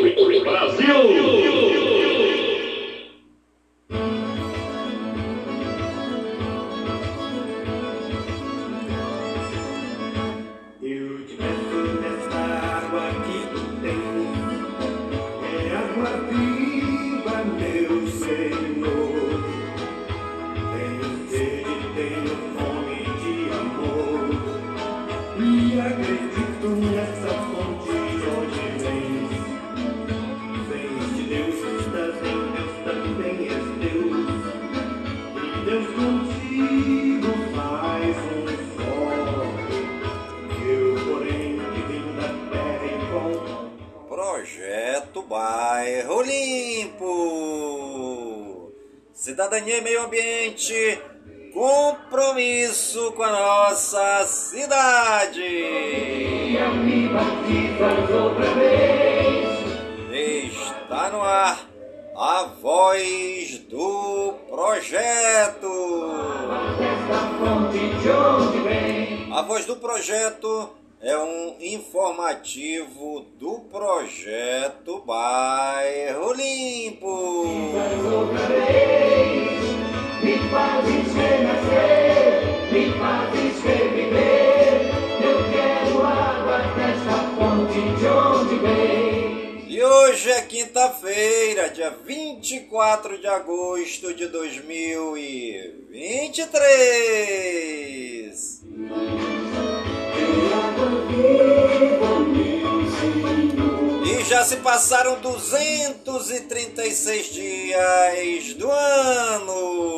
Cidadania 24 de agosto de 2023. E já se passaram 236 dias do ano.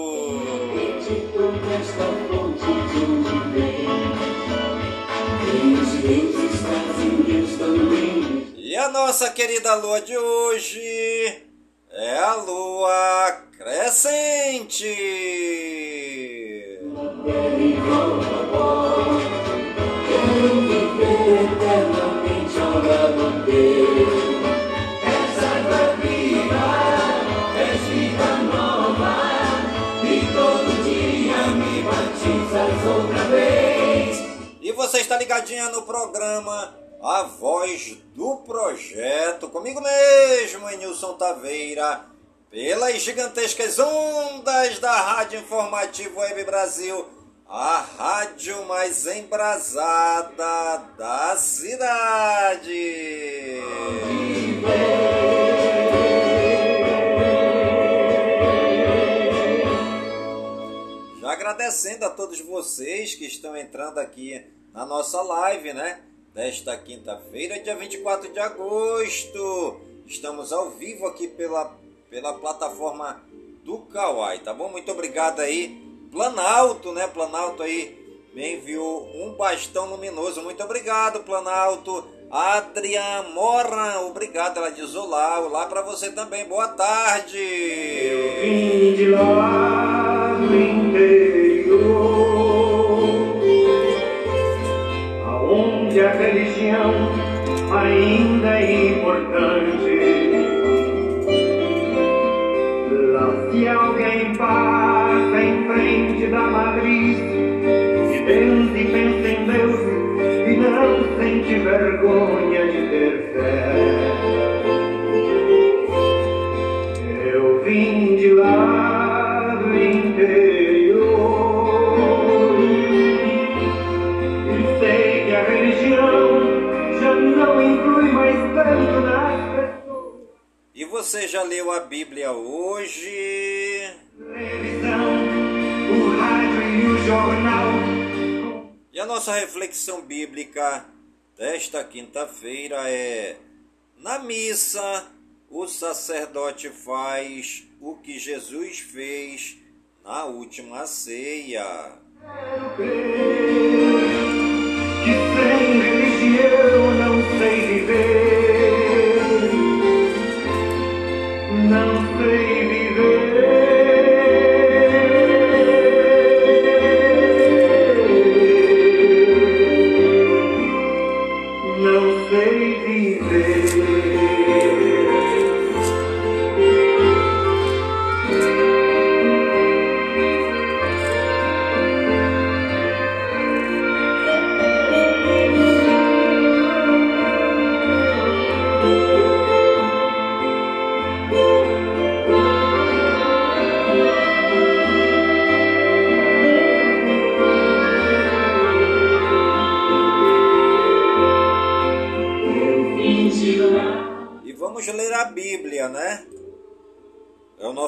E a nossa querida lua de hoje é a lua crescente. E você está ligadinha no programa A Voz do Projeto, comigo mesmo, Nilson Taveira, pelas gigantescas ondas da Rádio Informativo Web Brasil a rádio mais embrasada da cidade. Já agradecendo a todos vocês que estão entrando aqui na nossa live, né? Desta quinta-feira, dia 24 de agosto. Estamos ao vivo aqui pela, pela plataforma do Kawai, tá bom? Muito obrigado aí Planalto, né? Planalto aí me enviou um bastão luminoso. Muito obrigado, Planalto. Adrian Moran, obrigado. Ela diz olá, olá para você também. Boa tarde. Eu vim de lá aonde a religião ainda é importante. Lá se alguém passa em frente da matriz e pensa e pensa em Deus e não sente vergonha de ter fé. Você já leu a Bíblia hoje? e. E a nossa reflexão bíblica desta quinta-feira é: na missa, o sacerdote faz o que Jesus fez na última ceia. Quero crer que sem religião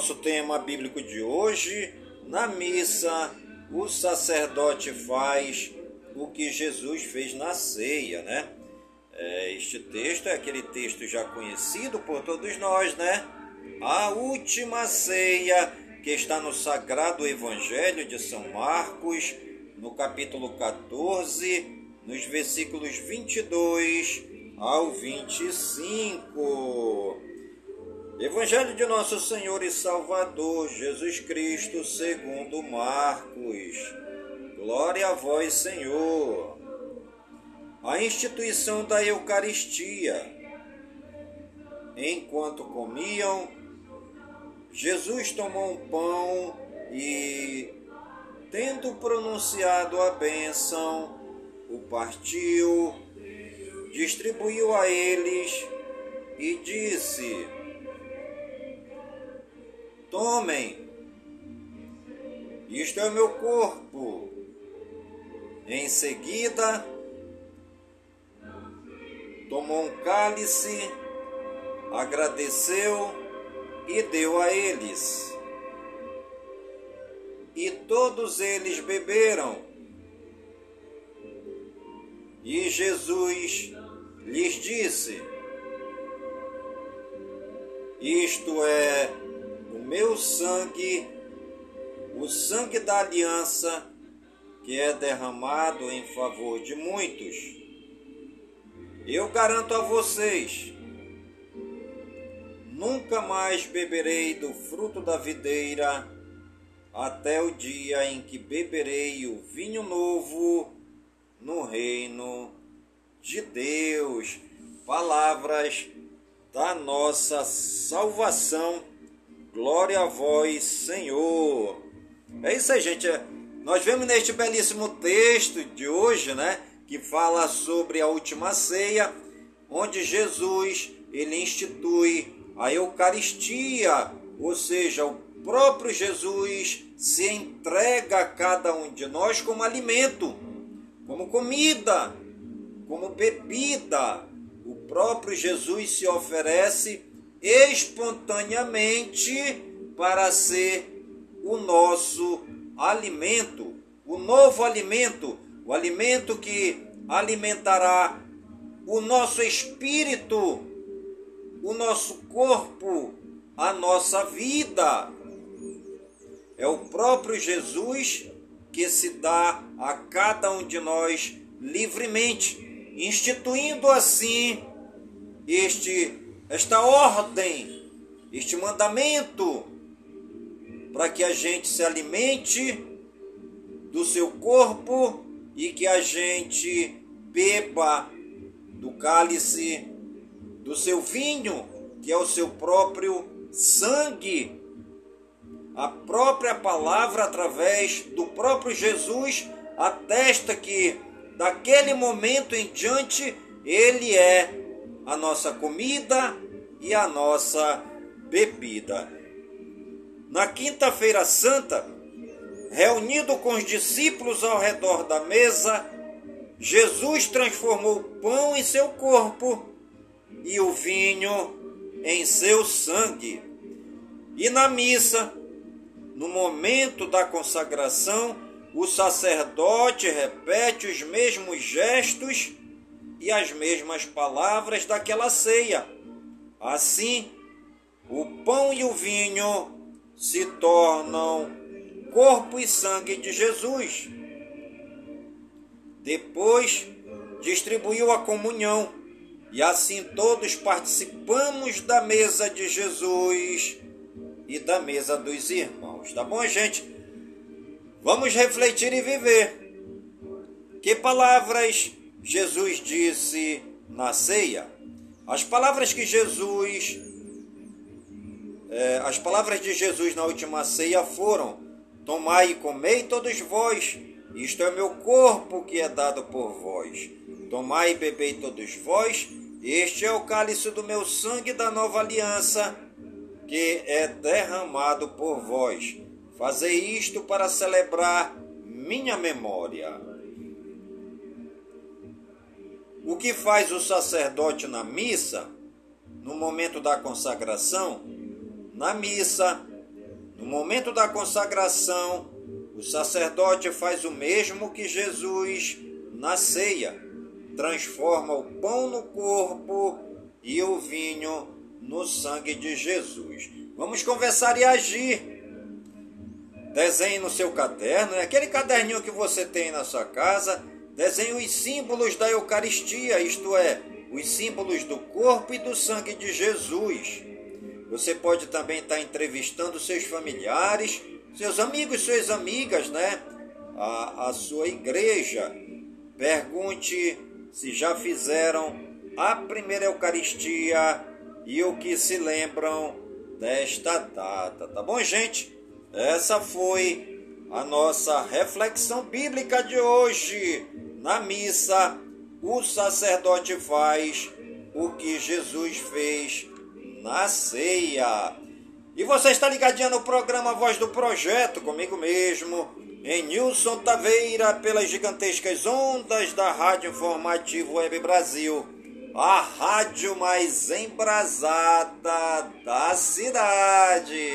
nosso tema bíblico de hoje. Na missa, o sacerdote faz o que Jesus fez na ceia, né? É, este texto é aquele texto já conhecido por todos nós, né? A última ceia que está no Sagrado Evangelho de São Marcos, no capítulo 14, nos versículos 22 ao 25. Evangelho de Nosso Senhor e Salvador Jesus Cristo, segundo Marcos. Glória a vós, Senhor. A instituição da Eucaristia. Enquanto comiam, Jesus tomou um pão e, tendo pronunciado a bênção, o partiu, distribuiu a eles e disse: Tomem, isto é o meu corpo. Em seguida, tomou um cálice, agradeceu e deu a eles. E todos eles beberam. E Jesus lhes disse: Isto é meu sangue, o sangue da aliança, que é derramado em favor de muitos. Eu garanto a vocês, nunca mais beberei do fruto da videira até o dia em que beberei o vinho novo no reino de Deus. Palavras da nossa salvação Glória a vós, Senhor. É isso aí, gente. Nós vemos neste belíssimo texto de hoje, né, que fala sobre a última ceia, onde Jesus ele institui a Eucaristia, ou seja, o próprio Jesus se entrega a cada um de nós como alimento, como comida, como bebida. O próprio Jesus se oferece espontaneamente para ser o nosso alimento, o novo alimento, o alimento que alimentará o nosso espírito, o nosso corpo, a nossa vida. É o próprio Jesus que se dá a cada um de nós livremente, instituindo assim este esta ordem, este mandamento, para que a gente se alimente do seu corpo e que a gente beba do cálice do seu vinho, que é o seu próprio sangue. A própria palavra, através do próprio Jesus, atesta que daquele momento em diante ele é a nossa comida e a nossa bebida. Na Quinta-feira Santa, reunido com os discípulos ao redor da mesa, Jesus transformou o pão em seu corpo e o vinho em seu sangue. E na missa, no momento da consagração, o sacerdote repete os mesmos gestos e as mesmas palavras daquela ceia. Assim, o pão e o vinho se tornam corpo e sangue de Jesus. Depois, distribuiu a comunhão e assim todos participamos da mesa de Jesus e da mesa dos irmãos. Tá bom, gente? Vamos refletir e viver. Que palavras Jesus disse na ceia, as palavras que Jesus, é, as palavras de Jesus na última ceia foram: Tomai e comei todos vós, isto é meu corpo que é dado por vós. Tomai e bebei todos vós, este é o cálice do meu sangue da nova aliança, que é derramado por vós. Fazei isto para celebrar minha memória. O que faz o sacerdote na missa no momento da consagração, na missa, no momento da consagração, o sacerdote faz o mesmo que Jesus na ceia, transforma o pão no corpo e o vinho no sangue de Jesus. Vamos conversar e agir. Desenhe no seu caderno, é aquele caderninho que você tem na sua casa, desenhe os símbolos da Eucaristia, isto é, os símbolos do corpo e do sangue de Jesus. Você pode também estar entrevistando seus familiares, seus amigos, suas amigas, né? A, a sua igreja. Pergunte se já fizeram a primeira Eucaristia e o que se lembram desta data. Tá bom, gente? Essa foi a nossa reflexão bíblica de hoje. Na missa, o sacerdote faz o que Jesus fez na ceia. E você está ligadinho no programa Voz do Projeto, comigo mesmo, em Nilson Taveira, pelas gigantescas ondas da Rádio Informativo Web Brasil, a rádio mais embrasada da cidade.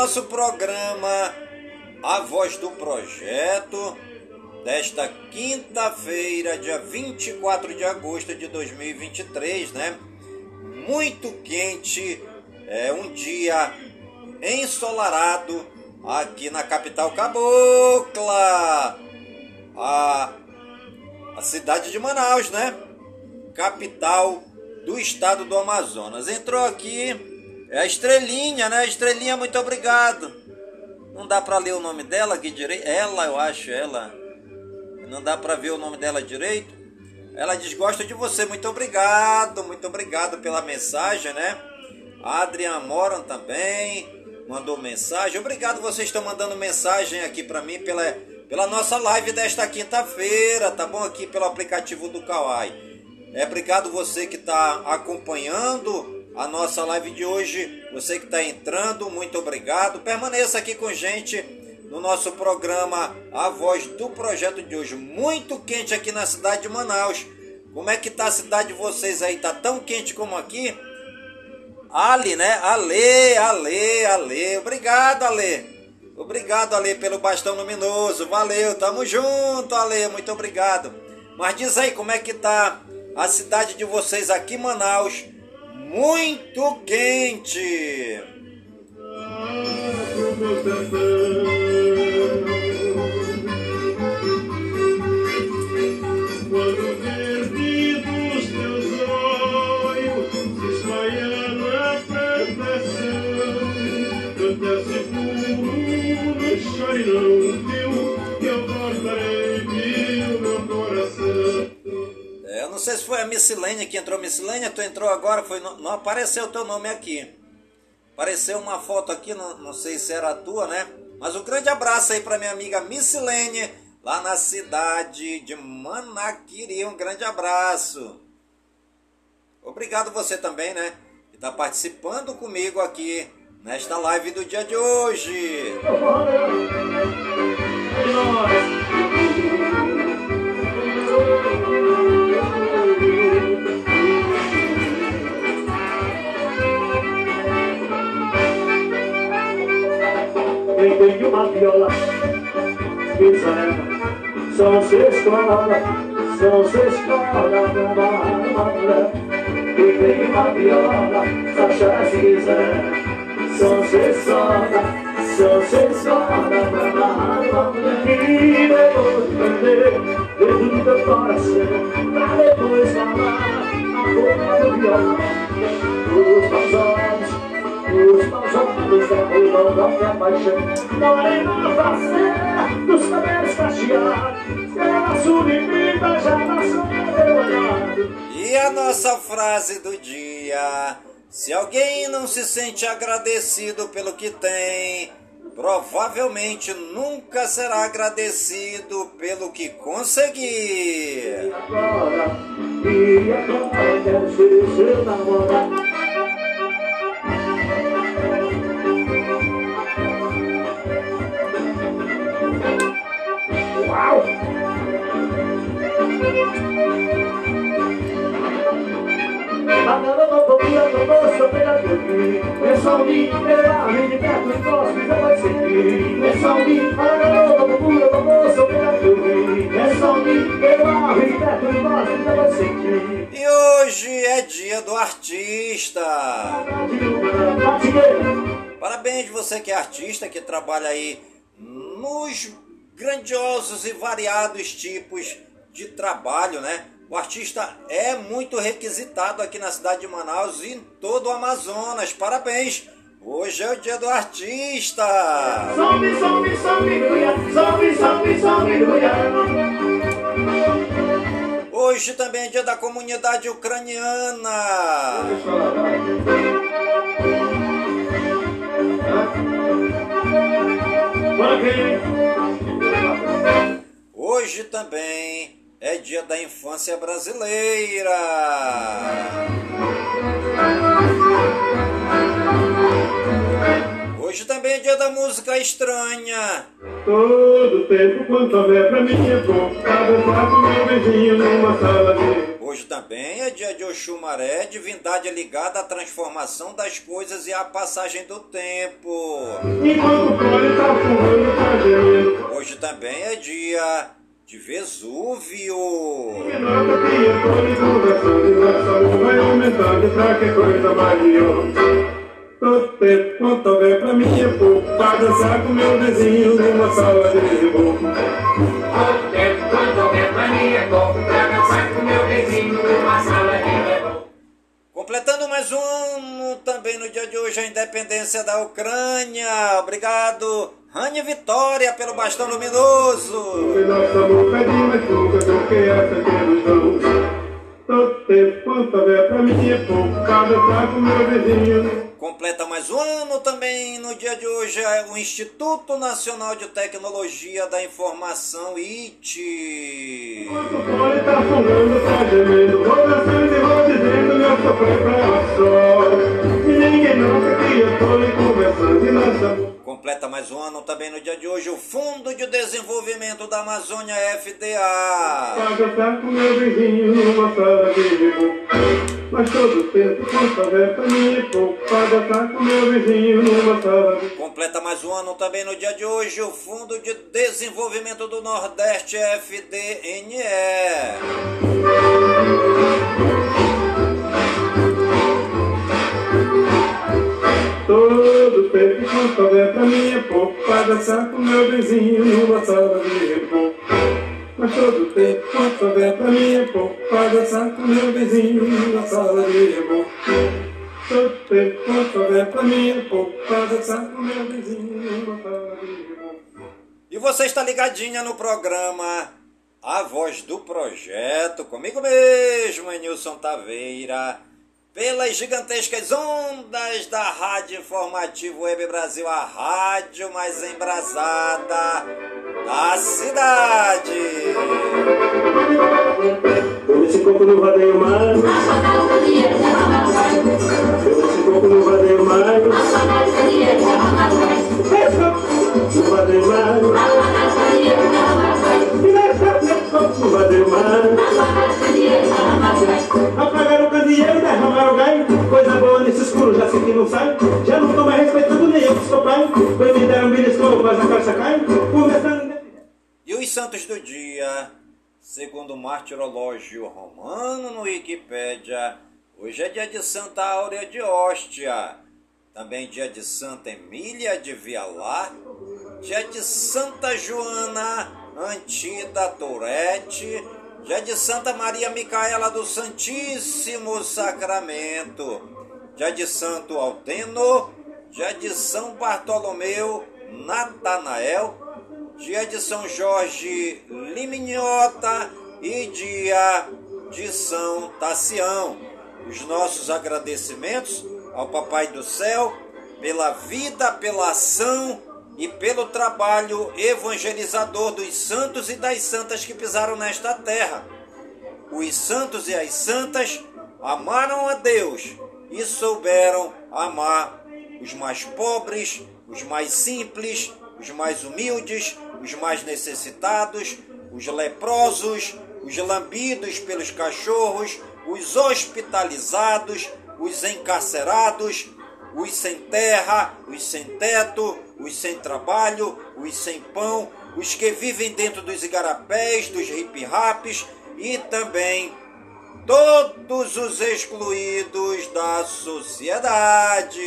Nosso programa A Voz do Projeto desta quinta-feira, dia 24 de agosto de 2023, né? Muito quente, é um dia ensolarado aqui na capital cabocla, a, a cidade de Manaus, né? Capital do estado do Amazonas. Entrou aqui é a Estrelinha, né? Estrelinha, muito obrigado. Não dá para ler o nome dela aqui direito. Ela, eu acho, ela. Não dá para ver o nome dela direito. Ela diz: Gosto de você, muito obrigado, muito obrigado pela mensagem, né? Adrian Moran também mandou mensagem. Obrigado, vocês estão mandando mensagem aqui para mim pela, pela nossa live desta quinta-feira, tá bom? Aqui pelo aplicativo do Kawai. É obrigado você que está acompanhando a nossa live de hoje. Você que está entrando, muito obrigado. Permaneça aqui com gente no nosso programa A Voz do Projeto de hoje. Muito quente aqui na cidade de Manaus. Como é que tá a cidade de vocês aí? Tá tão quente como aqui? Ali, né? Ale, Ale, Ale. Obrigado, Ale. Obrigado, Ale, pelo bastão luminoso. Valeu, tamo junto, Ale. Muito obrigado. Mas diz aí como é que tá a cidade de vocês aqui, Manaus muito quente. Sei se foi a Missilênia que entrou. Missilênia, tu entrou agora, foi, não, apareceu o teu nome aqui. Apareceu uma foto aqui, não, não sei se era a tua, né? Mas um grande abraço aí para minha amiga Missilênia, lá na cidade de Manaquiri. Um grande abraço. Obrigado você também, né? Que está participando comigo aqui nesta live do dia de hoje. São se escola, são se escola da E tem uma viola, se quiser São se escola, são se escola da E depois prender dentro do teu coração Pra depois falar a boca do violão Os olhos os olhos da minha paixão Morena dos cabelos cacheados já meu olhado E a nossa frase do dia Se alguém não se sente agradecido pelo que tem Provavelmente nunca será agradecido pelo que conseguir. E agora, e agora E hoje é dia do artista. Parabéns você que é artista, que trabalha aí nos grandiosos e variados tipos de trabalho, né? O artista é muito requisitado aqui na cidade de Manaus e em todo o Amazonas. Parabéns! Hoje é o dia do artista! Salve, salve, salve, salve, salve, salve, Hoje também é dia da comunidade ucraniana. Hoje também é dia da infância brasileira. Hoje também é dia da música estranha. Todo tempo quanto houver pra mim é bom. Cada com meu vizinho numa sala de... Hoje também é dia de Oxumaré, divindade ligada à transformação das coisas e à passagem do tempo. Enquanto o tá fumando, tá gemendo. Hoje também é dia de Vesúvio. Vai Todo tempo quanto houver pra mim é pouco. Pra dançar com meu vizinho numa sala de tempo quanto houver pra mim é pouco. Pra dançar com meu vizinho numa sala de reboco Completando mais um também no dia de hoje a independência da Ucrânia. Obrigado, Rani Vitória, pelo bastão luminoso. Todo tempo quanto houver pra mim é pouco. Pra dançar com meu vizinho Completa mais um ano também no dia de hoje é o Instituto Nacional de Tecnologia da Informação, IT. Quanto pode tá tá ninguém conversando e Completa mais um ano também no dia de hoje o Fundo de Desenvolvimento da Amazônia FDA. Pra dançar com meu vizinho numa sala de reboco Mas todo tempo quanto houver pra mim pouco Pra dançar com meu vizinho numa sala de Completa mais um ano também no dia de hoje o Fundo de Desenvolvimento do Nordeste FDNE. Todo houver pra mim é pouco Pra dançar com meu vizinho numa sala de reboco Mas todo quanto houver pra mim é pouco Pra dançar com meu vizinho numa sala de reboco Todo quanto houver pra mim é pouco Pra dançar com meu vizinho numa sala de reboco E você está ligadinha no programa A Voz do Projeto, comigo mesmo, Nilson Taveira, pelas gigantescas ondas da Rádio Informativo Web Brasil, a rádio mais embrasada da cidade. Eu esse coco no vadeio mais. Eu esse coco no vadeio mais. No vadeio mais santos do dia, segundo o martirológio romano no Wikipédia, hoje é dia de Santa Áurea de Hóstia, também dia de Santa Emília de Vialá, dia de Santa Joana Antida Tourette, dia de Santa Maria Micaela do Santíssimo Sacramento, dia de Santo Alteno, dia de São Bartolomeu Natanael, dia de São Jorge Liminhota e dia de São Tassião. Os nossos agradecimentos ao Papai do Céu pela vida, pela ação e pelo trabalho evangelizador dos santos e das santas que pisaram nesta terra. Os santos e as santas amaram a Deus e souberam amar os mais pobres, os mais simples, os mais humildes, os mais necessitados, os leprosos, os lambidos pelos cachorros, os hospitalizados, os encarcerados, os sem terra, os sem teto, os sem trabalho, os sem pão, os que vivem dentro dos igarapés, dos hip-raps e também todos os excluídos da sociedade.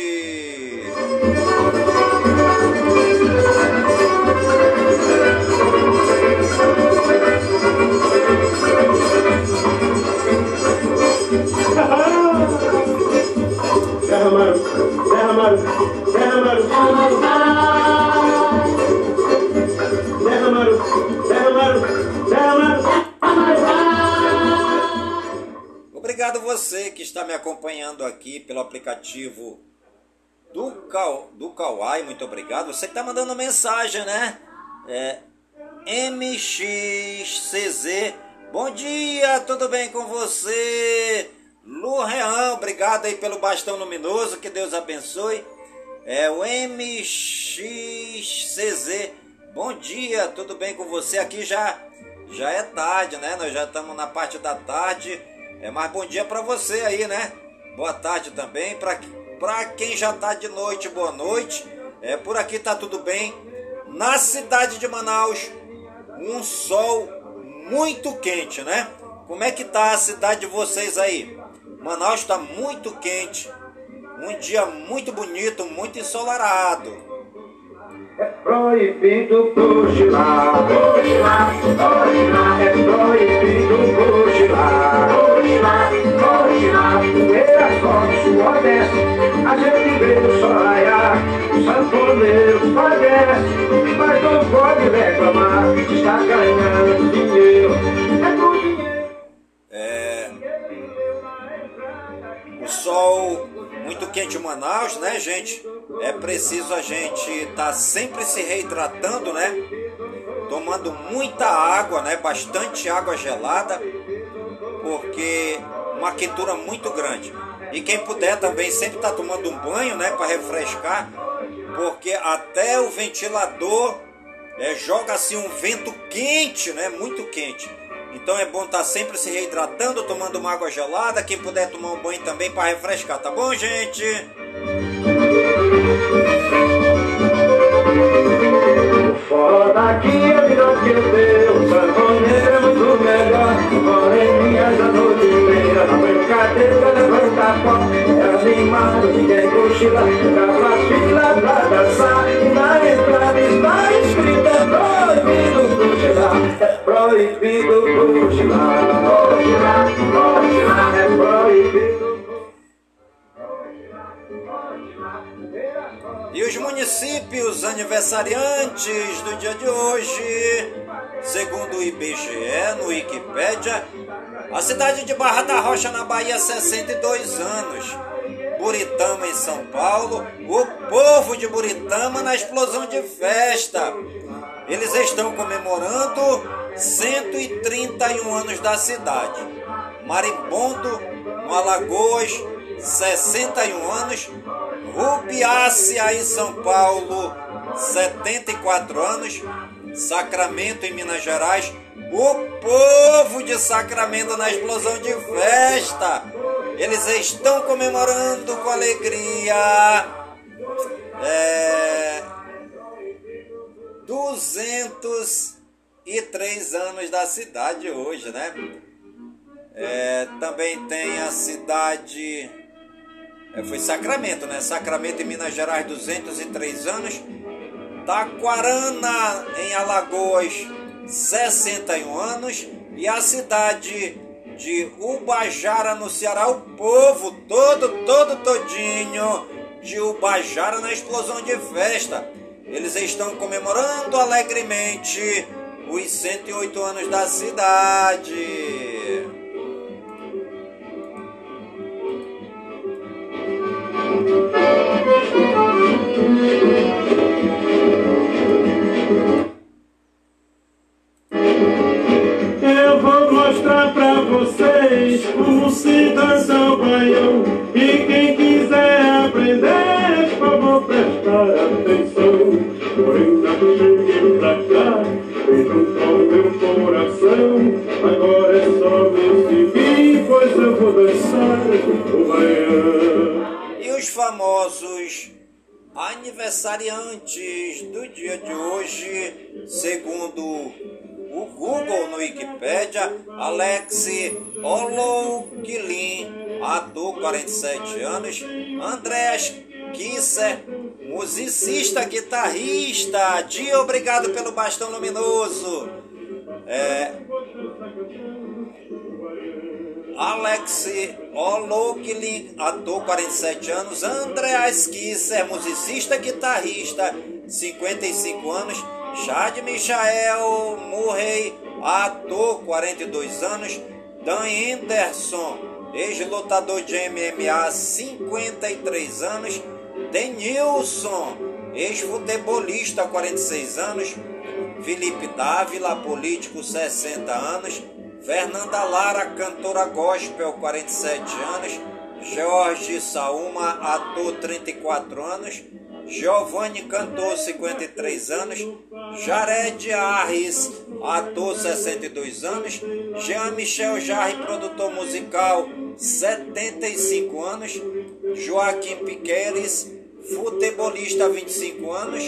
Aqui pelo aplicativo do, do Kauai, muito obrigado. Você que está mandando mensagem, né? É, MXCZ, bom dia, tudo bem com você? Lu obrigado aí pelo bastão luminoso, que Deus abençoe. É o MXCZ, bom dia, tudo bem com você? Aqui já, já é tarde, né? Nós já estamos na parte da tarde. É mais bom dia para você aí, né? Boa tarde também para quem já tá de noite, boa noite. É por aqui tá tudo bem. Na cidade de Manaus, um sol muito quente, né? Como é que tá a cidade de vocês aí? Manaus está muito quente. Um dia muito bonito, muito ensolarado. É proibido cochilar, cochilar, cochilar. É proibido cochilar, cochilar. Poeira sobe, suor desce, a gente vê o sol raiar. O sanfoneiro padece, mas não pode reclamar. Está ganhando dinheiro, é com dinheiro. É, o sol muito quente em Manaus, né, gente? É preciso a gente estar sempre se reidratando, né? Tomando muita água, né? Bastante água gelada, porque uma quentura muito grande. E quem puder também sempre tá tomando um banho, né, para refrescar, porque até o ventilador é, joga assim um vento quente, né, muito quente. Então é bom estar sempre se reidratando, tomando uma água gelada. Quem puder tomar um banho também para refrescar, tá bom, gente? Fora daqui é melhor que o pó É animado, ninguém cochila Cava fila pra dançar na entrada está escrito É proibido cochilar É proibido cochilar Cochilar, cochilar É proibido E os municípios aniversariantes do dia de hoje, segundo o IBGE, no Wikipédia, a cidade de Barra da Rocha, na Bahia, 62 anos. Buritama, em São Paulo, o povo de Buritama na explosão de festa. Eles estão comemorando 131 anos da cidade. Marimbondo, no Alagoas, 61 anos. Rupiácia, em São Paulo, 74 anos. Sacramento, em Minas Gerais. O povo de Sacramento na explosão de festa. Eles estão comemorando com alegria. É, 203 anos da cidade hoje, né? É, também tem a cidade. É, foi Sacramento, né? Sacramento em Minas Gerais, 203 anos. Taquarana em Alagoas, 61 anos. E a cidade de Ubajara no Ceará, o povo todo, todo todinho de Ubajara na explosão de festa. Eles estão comemorando alegremente os 108 anos da cidade. Eu coração. Agora é só pois eu vou dançar o. E os famosos aniversariantes do dia de hoje, segundo o Google no Wikipedia, Alex Oloukilin, ator 47 anos, Andreas Kisser, musicista, guitarrista, dia obrigado pelo bastão luminoso. É, Alex Oloukilin, ator 47 anos, Andreas Kisser, musicista, guitarrista, 55 anos, Chad Michael Murray, ator, 42 anos. Dan Anderson, ex-lutador de MMA, 53 anos. Denilson, ex-futebolista, 46 anos. Felipe Dávila, político, 60 anos. Fernanda Lara, cantora gospel, 47 anos. Jorge Sauma, ator, 34 anos. Giovanni cantor, 53 anos. Jared Arres, ator, 62 anos. Jean-Michel Jarre, produtor musical, 75 anos. Joaquim Piqueires, futebolista, 25 anos.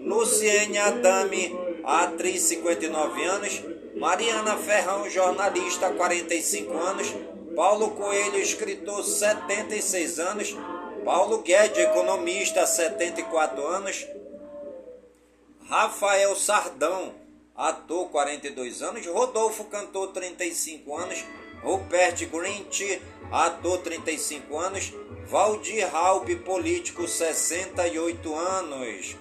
Luciene Adame, atriz, 59 anos. Mariana Ferrão, jornalista, 45 anos. Paulo Coelho, escritor, 76 anos. Paulo Guedes, economista, 74 anos. Rafael Sardão, ator, 42 anos. Rodolfo, cantor, 35 anos. Rupert Grint, ator, 35 anos. Valdir Halp, político, 68 anos.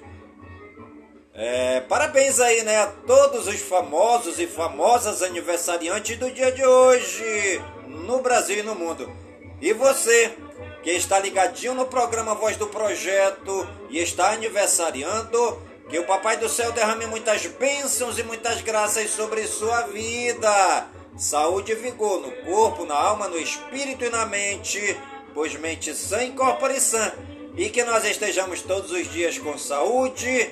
É, parabéns aí, né, a todos os famosos e famosas aniversariantes do dia de hoje, no Brasil e no mundo. E você, que está ligadinho no programa Voz do Projeto e está aniversariando, que o Papai do Céu derrame muitas bênçãos e muitas graças sobre sua vida. Saúde e vigor no corpo, na alma, no espírito e na mente, pois mente sã incorpore sã. E que nós estejamos todos os dias com saúde,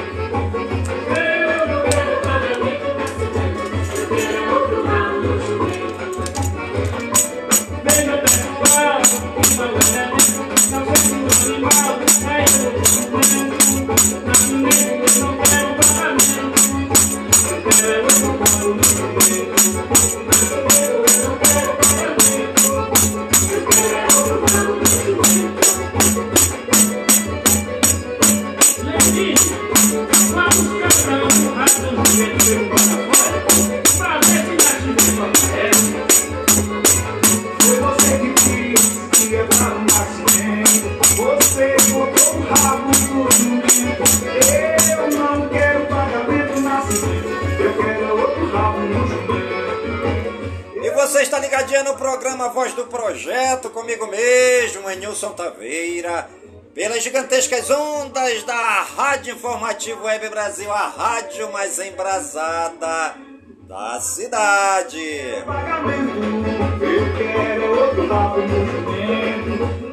Está ligadinho no programa Voz do Projeto, comigo mesmo, Enilson Taveira, pelas gigantescas ondas da Rádio Informativo Web Brasil, a rádio mais embrasada da cidade.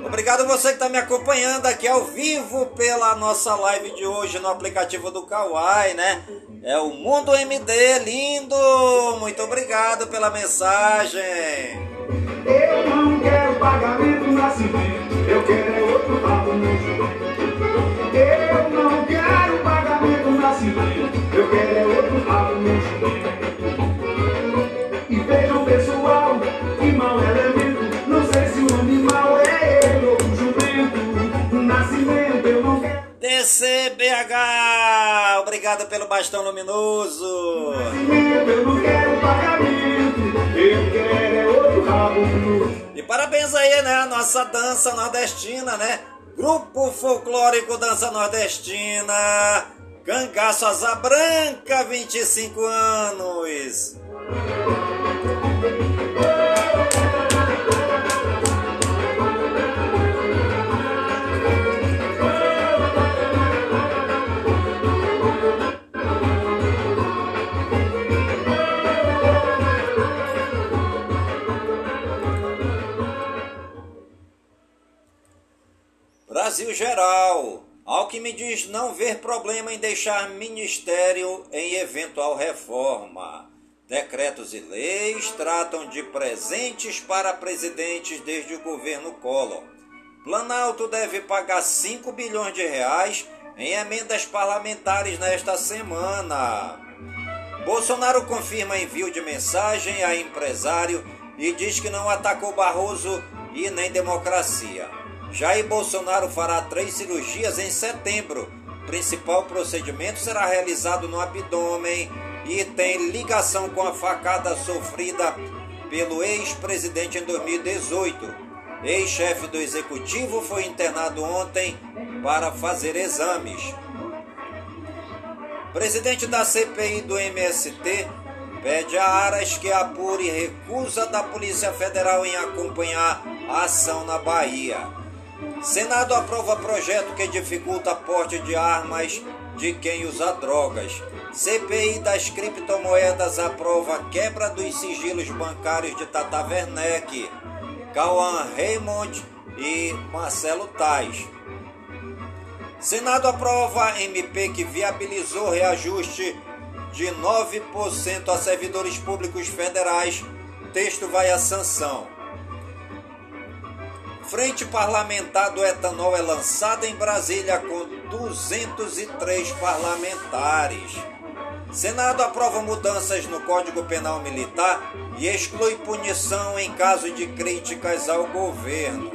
Obrigado você que está me acompanhando aqui ao vivo pela nossa live de hoje no aplicativo do Kawaii, né? É o Mundo MD, lindo! Muito obrigado pela mensagem. Eu não quero pagamento na civil, eu quero é outro rabo no. Eu não quero pagamento na civil, eu quero é outro rabo no. E vejam pessoal, que mal é elemento, não sei se o animal é ele ou o jumento. Nascimento eu não quero. DCBH, obrigado pelo bastão luminoso. E parabéns aí, né? A nossa dança nordestina, né? Grupo Folclórico Dança Nordestina. Cangaço Asa Branca, 25 anos. Brasil geral. Alckmin diz não ver problema em deixar ministério em eventual reforma. Decretos e leis tratam de presentes para presidentes desde o governo Collor. Planalto deve pagar 5 bilhões de reais em emendas parlamentares nesta semana. Bolsonaro confirma envio de mensagem a empresário e diz que não atacou Barroso e nem democracia. Jair Bolsonaro fará três cirurgias em setembro. Principal procedimento será realizado no abdômen e tem ligação com a facada sofrida pelo ex-presidente em 2018. Ex-chefe do executivo foi internado ontem para fazer exames. Presidente da CPI do MST pede a Aras que apure recusa da Polícia Federal em acompanhar a ação na Bahia. Senado aprova projeto que dificulta porte de armas de quem usa drogas. CPI das criptomoedas aprova quebra dos sigilos bancários de Tata Werneck, Cauã Raymond e Marcelo Tais. Senado aprova MP que viabilizou reajuste de 9% a servidores públicos federais. Texto vai à sanção. Frente Parlamentar do Etanol é lançada em Brasília com 203 parlamentares. Senado aprova mudanças no Código Penal Militar e exclui punição em caso de críticas ao governo.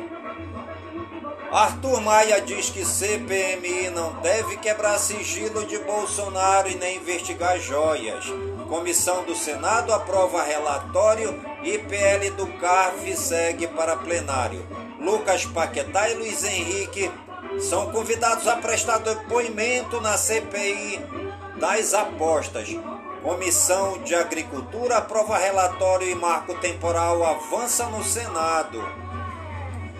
Arthur Maia diz que CPMI não deve quebrar sigilo de Bolsonaro e nem investigar joias. Comissão do Senado aprova relatório e PL do CARF segue para plenário. Lucas Paquetá e Luiz Henrique são convidados a prestar depoimento na CPI das apostas. Comissão de Agricultura aprova relatório e marco temporal avança no Senado.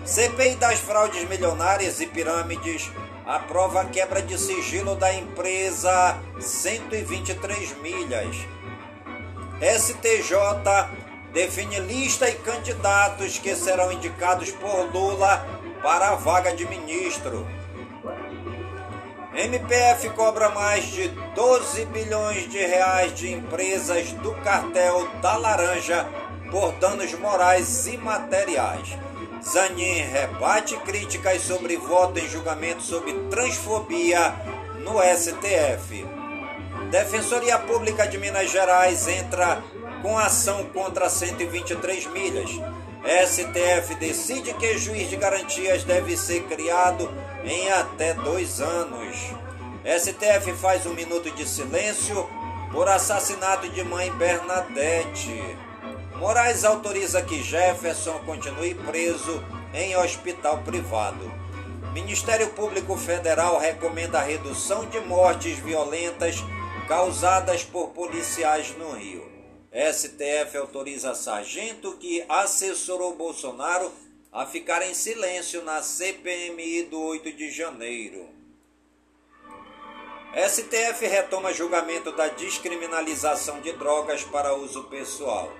CPI das fraudes milionárias e pirâmides aprova a quebra de sigilo da empresa 123 milhas. STJ define lista e candidatos que serão indicados por Lula para a vaga de ministro. MPF cobra mais de 12 bilhões de reais de empresas do cartel da Laranja por danos morais e materiais. Zanin rebate críticas sobre voto em julgamento sobre transfobia no STF. Defensoria Pública de Minas Gerais entra com ação contra 123 milhas. STF decide que juiz de garantias deve ser criado em até dois anos. STF faz um minuto de silêncio por assassinato de mãe Bernadette. Moraes autoriza que Jefferson continue preso em hospital privado. Ministério Público Federal recomenda a redução de mortes violentas causadas por policiais no Rio. STF autoriza sargento que assessorou Bolsonaro a ficar em silêncio na CPMI do 8 de janeiro. STF retoma julgamento da descriminalização de drogas para uso pessoal.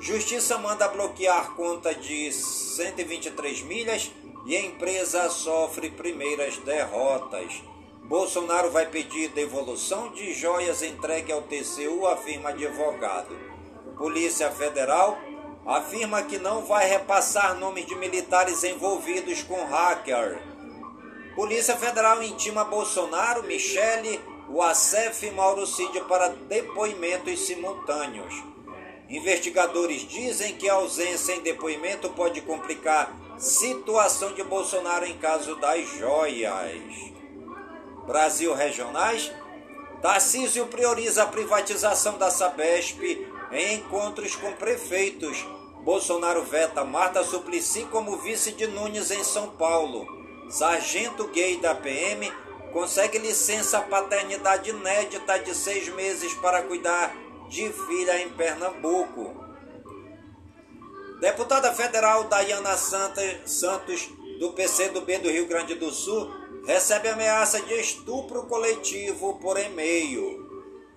Justiça manda bloquear conta de 123 milhas e empresa sofre primeiras derrotas. Bolsonaro vai pedir devolução de joias entregue ao TCU, afirma advogado. Polícia Federal afirma que não vai repassar nomes de militares envolvidos com hacker. Polícia Federal intima Bolsonaro, Michele, Wassef e Mauro Cid para depoimentos simultâneos. Investigadores dizem que a ausência em depoimento pode complicar situação de Bolsonaro em caso das joias. Brasil Regionais, Tarcísio prioriza a privatização da Sabesp em encontros com prefeitos. Bolsonaro veta Marta Suplicy como vice de Nunes em São Paulo. Sargento gay da PM consegue licença paternidade inédita de seis meses para cuidar de filha em Pernambuco. Deputada federal Dayana Santos, do PCdoB do Rio Grande do Sul, recebe ameaça de estupro coletivo por e-mail.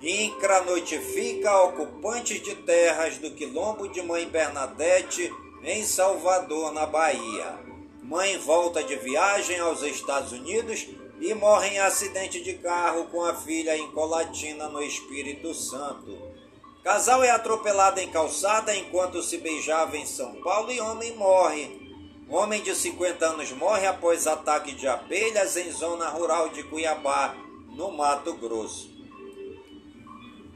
INCRA notifica ocupantes de terras do quilombo de Mãe Bernadette, em Salvador, na Bahia. Mãe volta de viagem aos Estados Unidos e morre em acidente de carro com a filha em Colatina, no Espírito Santo. Casal é atropelado em calçada enquanto se beijava em São Paulo e homem morre. Homem de 50 anos morre após ataque de abelhas em zona rural de Cuiabá, no Mato Grosso.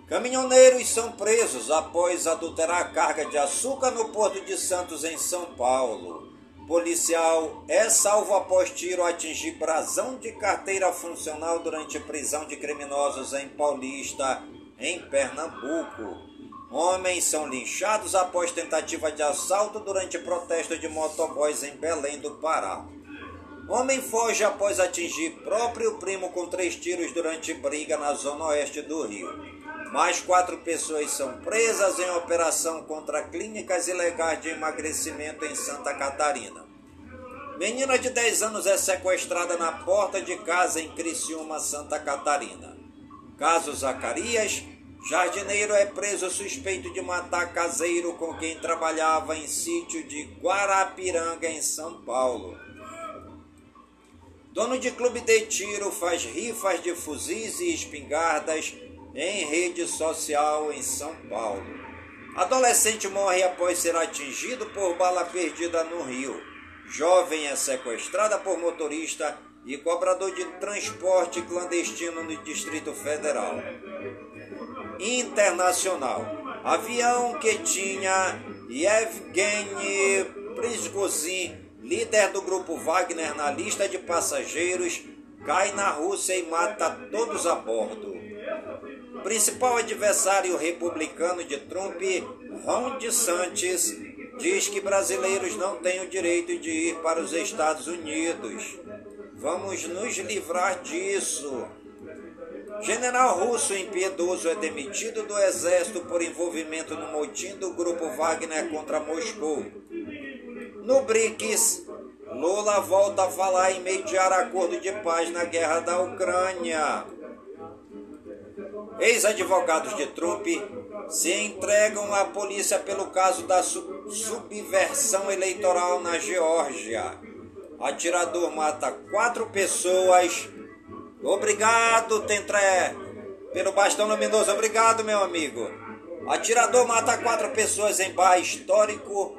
Caminhoneiros são presos após adulterar carga de açúcar no Porto de Santos, em São Paulo. Policial é salvo após tiro atingir brasão de carteira funcional durante prisão de criminosos em Paulista, em Pernambuco. Homens são linchados após tentativa de assalto durante protesto de motoboys em Belém do Pará. Homem foge após atingir próprio primo com três tiros durante briga na zona oeste do Rio. Mais quatro pessoas são presas em operação contra clínicas ilegais de emagrecimento em Santa Catarina. Menina de 10 anos é sequestrada na porta de casa em Criciúma, Santa Catarina. Caso Zacarias, Jardineiro é preso suspeito de matar caseiro com quem trabalhava em sítio de Guarapiranga, em São Paulo. Dono de clube de tiro faz rifas de fuzis e espingardas em rede social em São Paulo. Adolescente morre após ser atingido por bala perdida no Rio. Jovem é sequestrada por motorista e cobrador de transporte clandestino no Distrito Federal internacional. Avião que tinha Yevgeny Prigozhin, líder do grupo Wagner na lista de passageiros, cai na Rússia e mata todos a bordo. Principal adversário republicano de Trump, Ron DeSantis, diz que brasileiros não têm o direito de ir para os Estados Unidos. Vamos nos livrar disso. General russo impiedoso é demitido do exército por envolvimento no motim do grupo Wagner contra Moscou. No BRICS, Lula volta a falar em mediar acordo de paz na guerra da Ucrânia. Ex-advogados de Trump se entregam à polícia pelo caso da subversão eleitoral na Geórgia. Atirador mata quatro pessoas Obrigado, Tentré, pelo bastão luminoso. Obrigado, meu amigo. Atirador mata quatro pessoas em bar histórico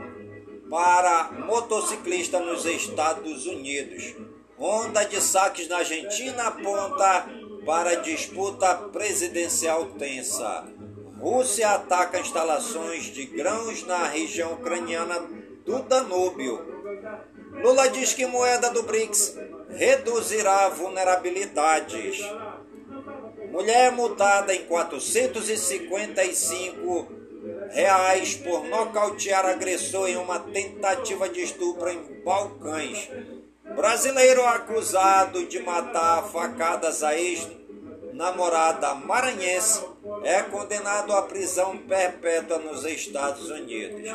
para motociclista nos Estados Unidos. Onda de saques na Argentina aponta para disputa presidencial tensa. Rússia ataca instalações de grãos na região ucraniana do Danúbio. Lula diz que moeda do BRICS reduzirá vulnerabilidades. Mulher multada em 455 reais por nocautear agressor em uma tentativa de estupro em Balcãs. Brasileiro acusado de matar facadas a ex-namorada maranhense é condenado à prisão perpétua nos Estados Unidos.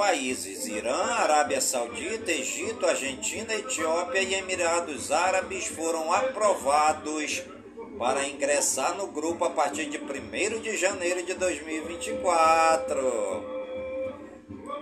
Países: Irã, Arábia Saudita, Egito, Argentina, Etiópia e Emirados Árabes foram aprovados para ingressar no grupo a partir de 1 de janeiro de 2024.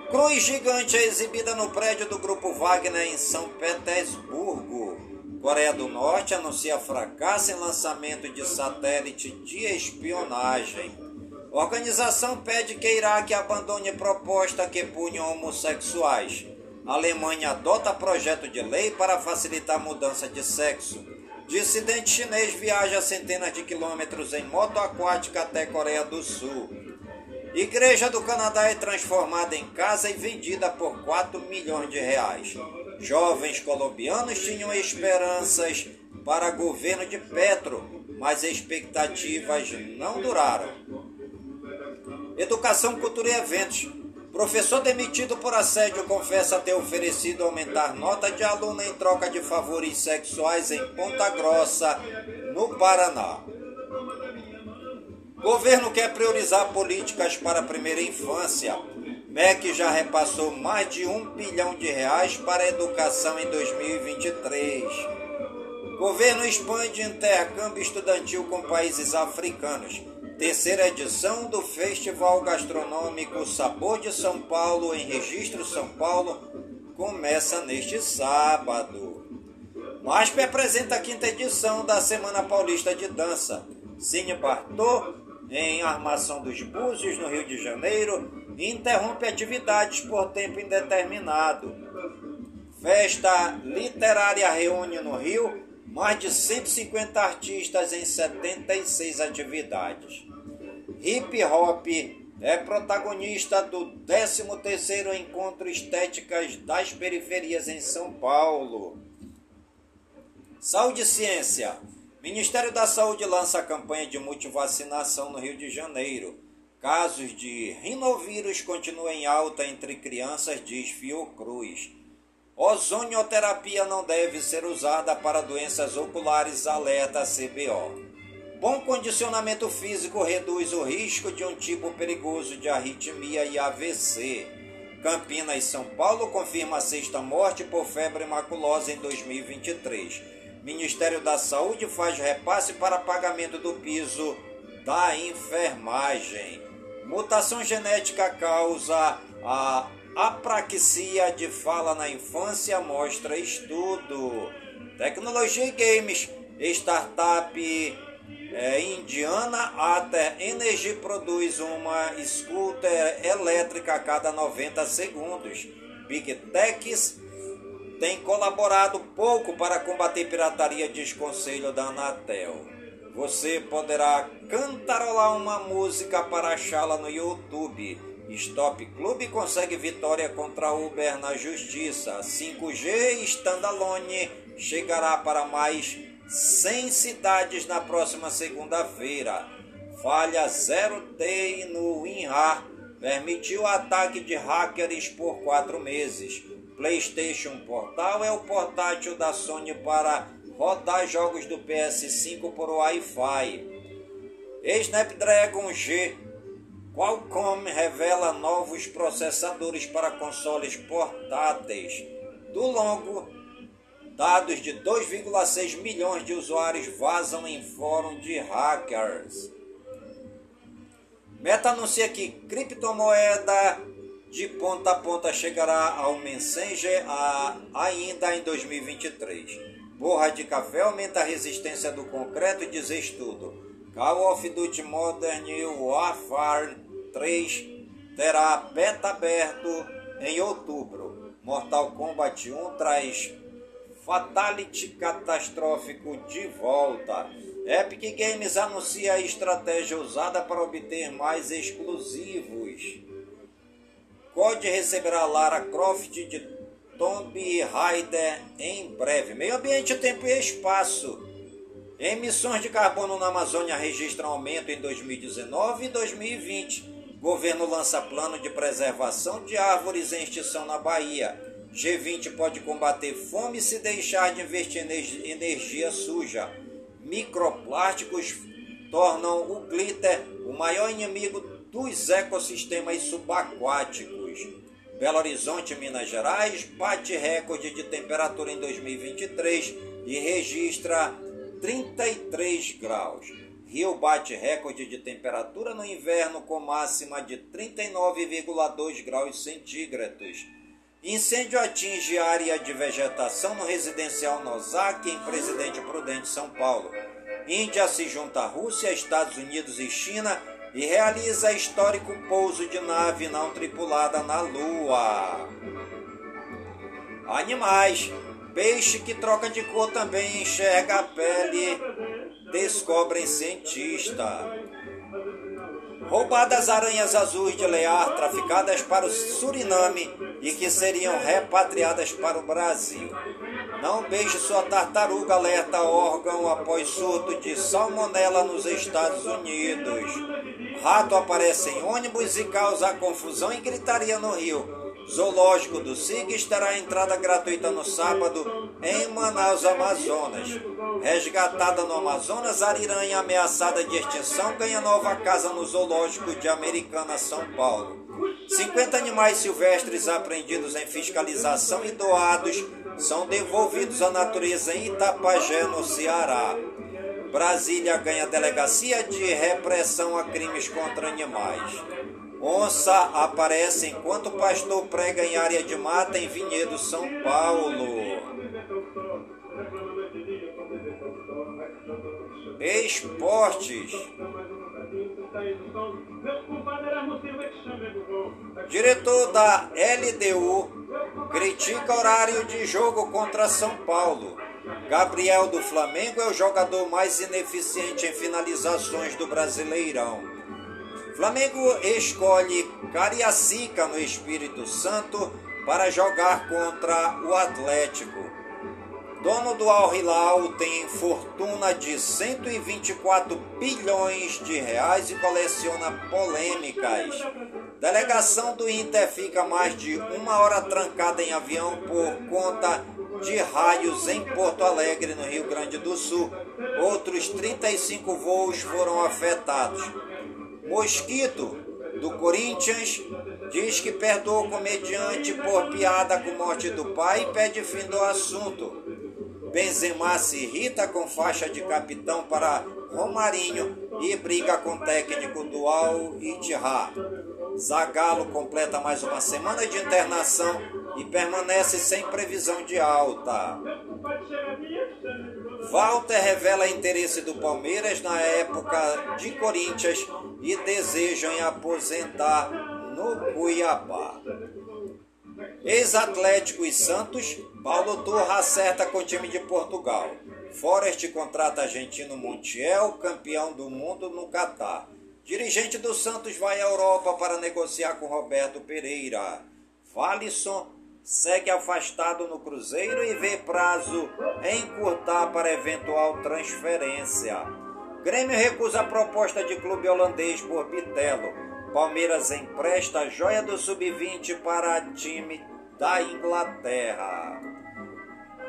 Cruz gigante é exibida no prédio do Grupo Wagner em São Petersburgo. Coreia do Norte anuncia fracasso em lançamento de satélite de espionagem. Organização pede que Iraque abandone proposta que pune homossexuais. Alemanha adota projeto de lei para facilitar a mudança de sexo. Dissidente chinês viaja centenas de quilômetros em moto aquática até Coreia do Sul. Igreja do Canadá é transformada em casa e vendida por 4 milhões de reais. Jovens colombianos tinham esperanças para governo de Petro, mas expectativas não duraram. Educação, Cultura e Eventos. Professor demitido por assédio confessa ter oferecido aumentar nota de aluno em troca de favores sexuais em Ponta Grossa, no Paraná. Governo quer priorizar políticas para a primeira infância. MEC já repassou mais de um bilhão de reais para a educação em 2023. Governo expande intercâmbio estudantil com países africanos. Terceira edição do Festival Gastronômico Sabor de São Paulo, em Registro São Paulo, começa neste sábado. MASP apresenta a quinta edição da Semana Paulista de Dança. Cine Bartô, em Armação dos Búzios, no Rio de Janeiro, interrompe atividades por tempo indeterminado. Festa literária reúne no Rio mais de 150 artistas em 76 atividades. Hip Hop é protagonista do 13º Encontro Estéticas das Periferias em São Paulo. Saúde e Ciência. Ministério da Saúde lança a campanha de multivacinação no Rio de Janeiro. Casos de rinovírus continuam em alta entre crianças, diz Fiocruz. Ozonioterapia não deve ser usada para doenças oculares, alerta CBO. Bom condicionamento físico reduz o risco de um tipo perigoso de arritmia e AVC. Campinas São Paulo confirma a sexta morte por febre maculosa em 2023. Ministério da Saúde faz repasse para pagamento do piso da enfermagem. Mutação genética causa a apraxia de fala na infância, mostra estudo. Tecnologia e games, startup é, indiana Ater Energy produz uma scooter elétrica a cada 90 segundos. Big Techs tem colaborado pouco para combater pirataria, diz conselho da Anatel. Você poderá cantarolar uma música para achá-la no YouTube. Stop Club consegue vitória contra Uber na justiça. 5G Standalone chegará para mais 100 cidades na próxima segunda-feira. Falha 0T no WinRAR permitiu ataque de hackers por quatro meses. PlayStation Portal é o portátil da Sony para rodar jogos do PS5 por Wi-Fi. Snapdragon G. Qualcomm revela novos processadores para consoles portáteis. Do longo, dados de 2,6 milhões de usuários vazam em fórum de hackers. Meta anuncia que criptomoeda de ponta a ponta chegará ao Messenger ainda em 2023. Borra de café aumenta a resistência do concreto, diz estudo. Call of Duty Modern Warfare 3 terá beta aberto em outubro. Mortal Kombat 1 traz Fatality catastrófico de volta. Epic Games anuncia a estratégia usada para obter mais exclusivos. COD receberá Lara Croft de Tomb Raider em breve. Meio ambiente, tempo e espaço. Emissões de carbono na Amazônia registram aumento em 2019 e 2020. Governo lança plano de preservação de árvores em extinção na Bahia. G20 pode combater fome se deixar de investir em energia suja. Microplásticos tornam o glitter o maior inimigo dos ecossistemas subaquáticos. Belo Horizonte, Minas Gerais, bate recorde de temperatura em 2023 e registra 33 graus. Rio bate recorde de temperatura no inverno com máxima de 39,2 graus centígrados. Incêndio atinge área de vegetação no residencial Nozaki, em Presidente Prudente, São Paulo. Índia se junta à Rússia, Estados Unidos e China e realiza histórico pouso de nave não tripulada na Lua. Animais. Peixe que troca de cor também enxerga a pele, descobrem cientista. Roubadas aranhas azuis de Lear, traficadas para o Suriname e que seriam repatriadas para o Brasil. Não beije sua tartaruga, alerta órgão após surto de salmonela nos Estados Unidos. Rato aparece em ônibus e causa confusão e gritaria no Rio. Zoológico do SIGS terá entrada gratuita no sábado em Manaus, Amazonas. Resgatada no Amazonas, ariranha ameaçada de extinção ganha nova casa no Zoológico de Americana, São Paulo. 50 animais silvestres apreendidos em fiscalização e doados são devolvidos à natureza em Itapajé, no Ceará. Brasília ganha delegacia de repressão a crimes contra animais. Onça aparece enquanto pastor prega em área de mata em Vinhedo, São Paulo. Esportes. Diretor da LDU critica horário de jogo contra São Paulo. Gabriel do Flamengo é o jogador mais ineficiente em finalizações do Brasileirão. Flamengo escolhe Cariacica no Espírito Santo para jogar contra o Atlético. Dono do Al Hilal tem fortuna de 124 bilhões de reais e coleciona polêmicas. Delegação do Inter fica mais de uma hora trancada em avião por conta de raios em Porto Alegre, no Rio Grande do Sul. Outros 35 voos foram afetados. Mosquito, do Corinthians, diz que perdoa o comediante por piada com morte do pai e pede fim do assunto. Benzema se irrita com faixa de capitão para Romarinho e briga com o técnico do Al Zagallo completa mais uma semana de internação e permanece sem previsão de alta. Walter revela interesse do Palmeiras na época de Corinthians e deseja em aposentar no Cuiabá. Ex-Atlético e Santos, Paulo Turra acerta com o time de Portugal. Forest contrata argentino Montiel, campeão do mundo no Catar. Dirigente do Santos vai à Europa para negociar com Roberto Pereira. Falisson segue afastado no Cruzeiro e vê prazo encurtar para eventual transferência. Grêmio recusa a proposta de clube holandês por Bitelo. Palmeiras empresta a joia do sub-20 para time da Inglaterra.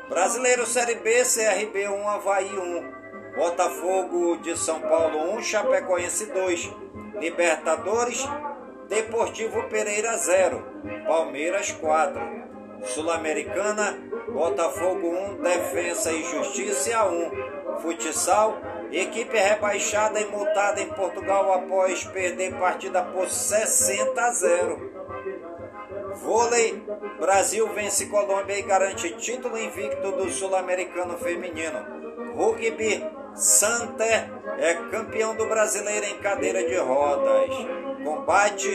Brasileiro Série B, CRB 1, Havaí 1. Botafogo de São Paulo 1, Chapecoense 2. Libertadores, Deportivo Pereira 0. Palmeiras 4. Sul-Americana, Botafogo 1, Defensa e Justiça 1. Futsal, equipe rebaixada e multada em Portugal após perder partida por 60 a 0. Vôlei, Brasil vence Colômbia e garante título invicto do Sul-Americano Feminino. Rugby, Santer é campeão do brasileiro em cadeira de rodas. Combate,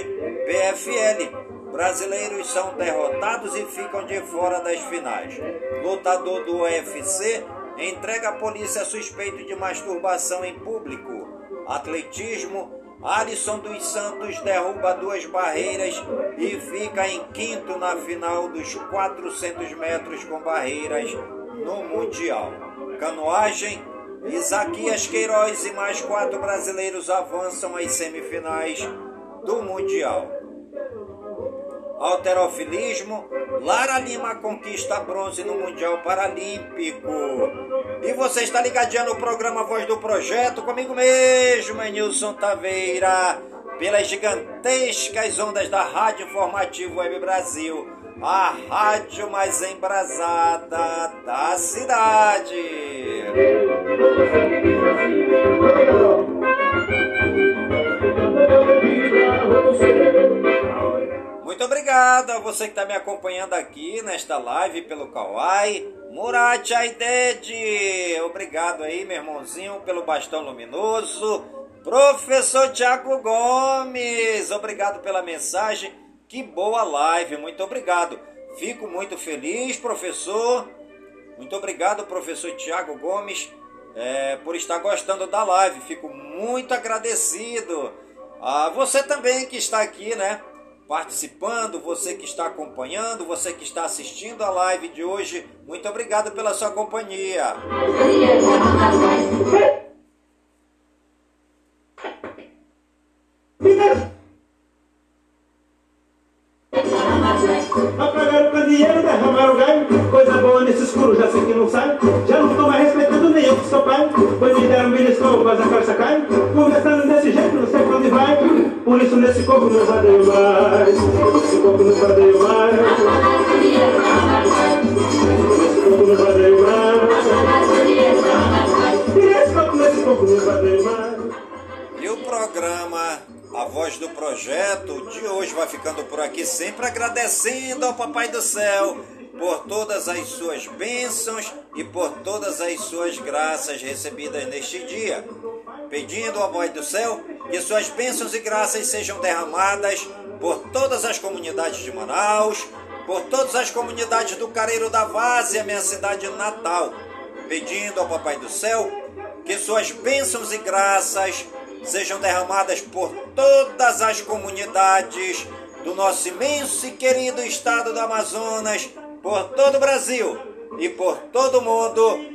PFL. Brasileiros são derrotados e ficam de fora das finais. Lutador do UFC entrega a polícia suspeito de masturbação em público. Atletismo, Alisson dos Santos derruba duas barreiras e fica em quinto na final dos 400 metros com barreiras no Mundial. Canoagem, Isaquias Queiroz e mais quatro brasileiros avançam às semifinais do Mundial. Alterofilismo, Lara Lima conquista bronze no Mundial Paralímpico. E você está ligadinho no programa Voz do Projeto, comigo mesmo, Nilson Taveira, pelas gigantescas ondas da Rádio Informativo Web Brasil, a rádio mais embrasada da cidade. Muito obrigado a você que está me acompanhando aqui nesta live pelo Kawai. Murat Aided, obrigado aí, meu irmãozinho, pelo bastão luminoso. Professor Tiago Gomes, obrigado pela mensagem. Que boa live, muito obrigado. Fico muito feliz, professor. Muito obrigado, professor Tiago Gomes, é, por estar gostando da live. Fico muito agradecido. A você também que está aqui, né? participando, você que está acompanhando, você que está assistindo a live de hoje. Muito obrigado pela sua companhia. Apagaram o candeeiro, derramaram o nesse corpo não vadeio mais. Nesse corpo não vadeio mais. Nesse corpo não vadeio mais. E nesse corpo, nesse corpo não vadeio mais. E o programa A Voz do Projeto de hoje vai ficando por aqui, sempre agradecendo ao Papai do Céu por todas as suas bênçãos e por todas as suas graças recebidas neste dia. Pedindo ao Papai do Céu que suas bênçãos e graças sejam derramadas por todas as comunidades de Manaus, por todas as comunidades do Careiro da Várzea, minha cidade natal. Pedindo ao Papai do Céu que suas bênçãos e graças sejam derramadas por todas as comunidades do nosso imenso e querido estado do Amazonas, por todo o Brasil e por todo o mundo,